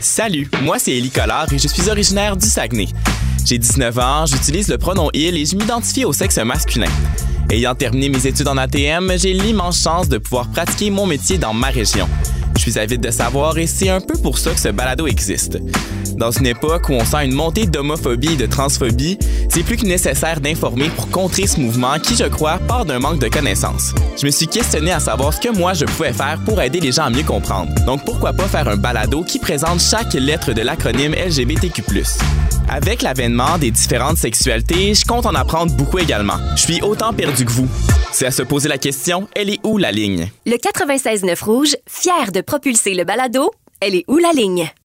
Salut, moi c'est Élie Collard et je suis originaire du Saguenay. J'ai 19 ans, j'utilise le pronom il et je m'identifie au sexe masculin. Ayant terminé mes études en ATM, j'ai l'immense chance de pouvoir pratiquer mon métier dans ma région. Je suis avide de savoir et c'est un peu pour ça que ce balado existe. Dans une époque où on sent une montée d'homophobie et de transphobie, c'est plus que nécessaire d'informer pour contrer ce mouvement qui, je crois, part d'un manque de connaissances. Je me suis questionné à savoir ce que moi je pouvais faire pour aider les gens à mieux comprendre. Donc pourquoi pas faire un balado qui présente chaque lettre de l'acronyme LGBTQ+. Avec l'avènement des différentes sexualités, je compte en apprendre beaucoup également. Je suis autant perdu que vous. C'est à se poser la question, elle est où la ligne? Le 96.9 Rouge, fier de propulser le balado, elle est où la ligne?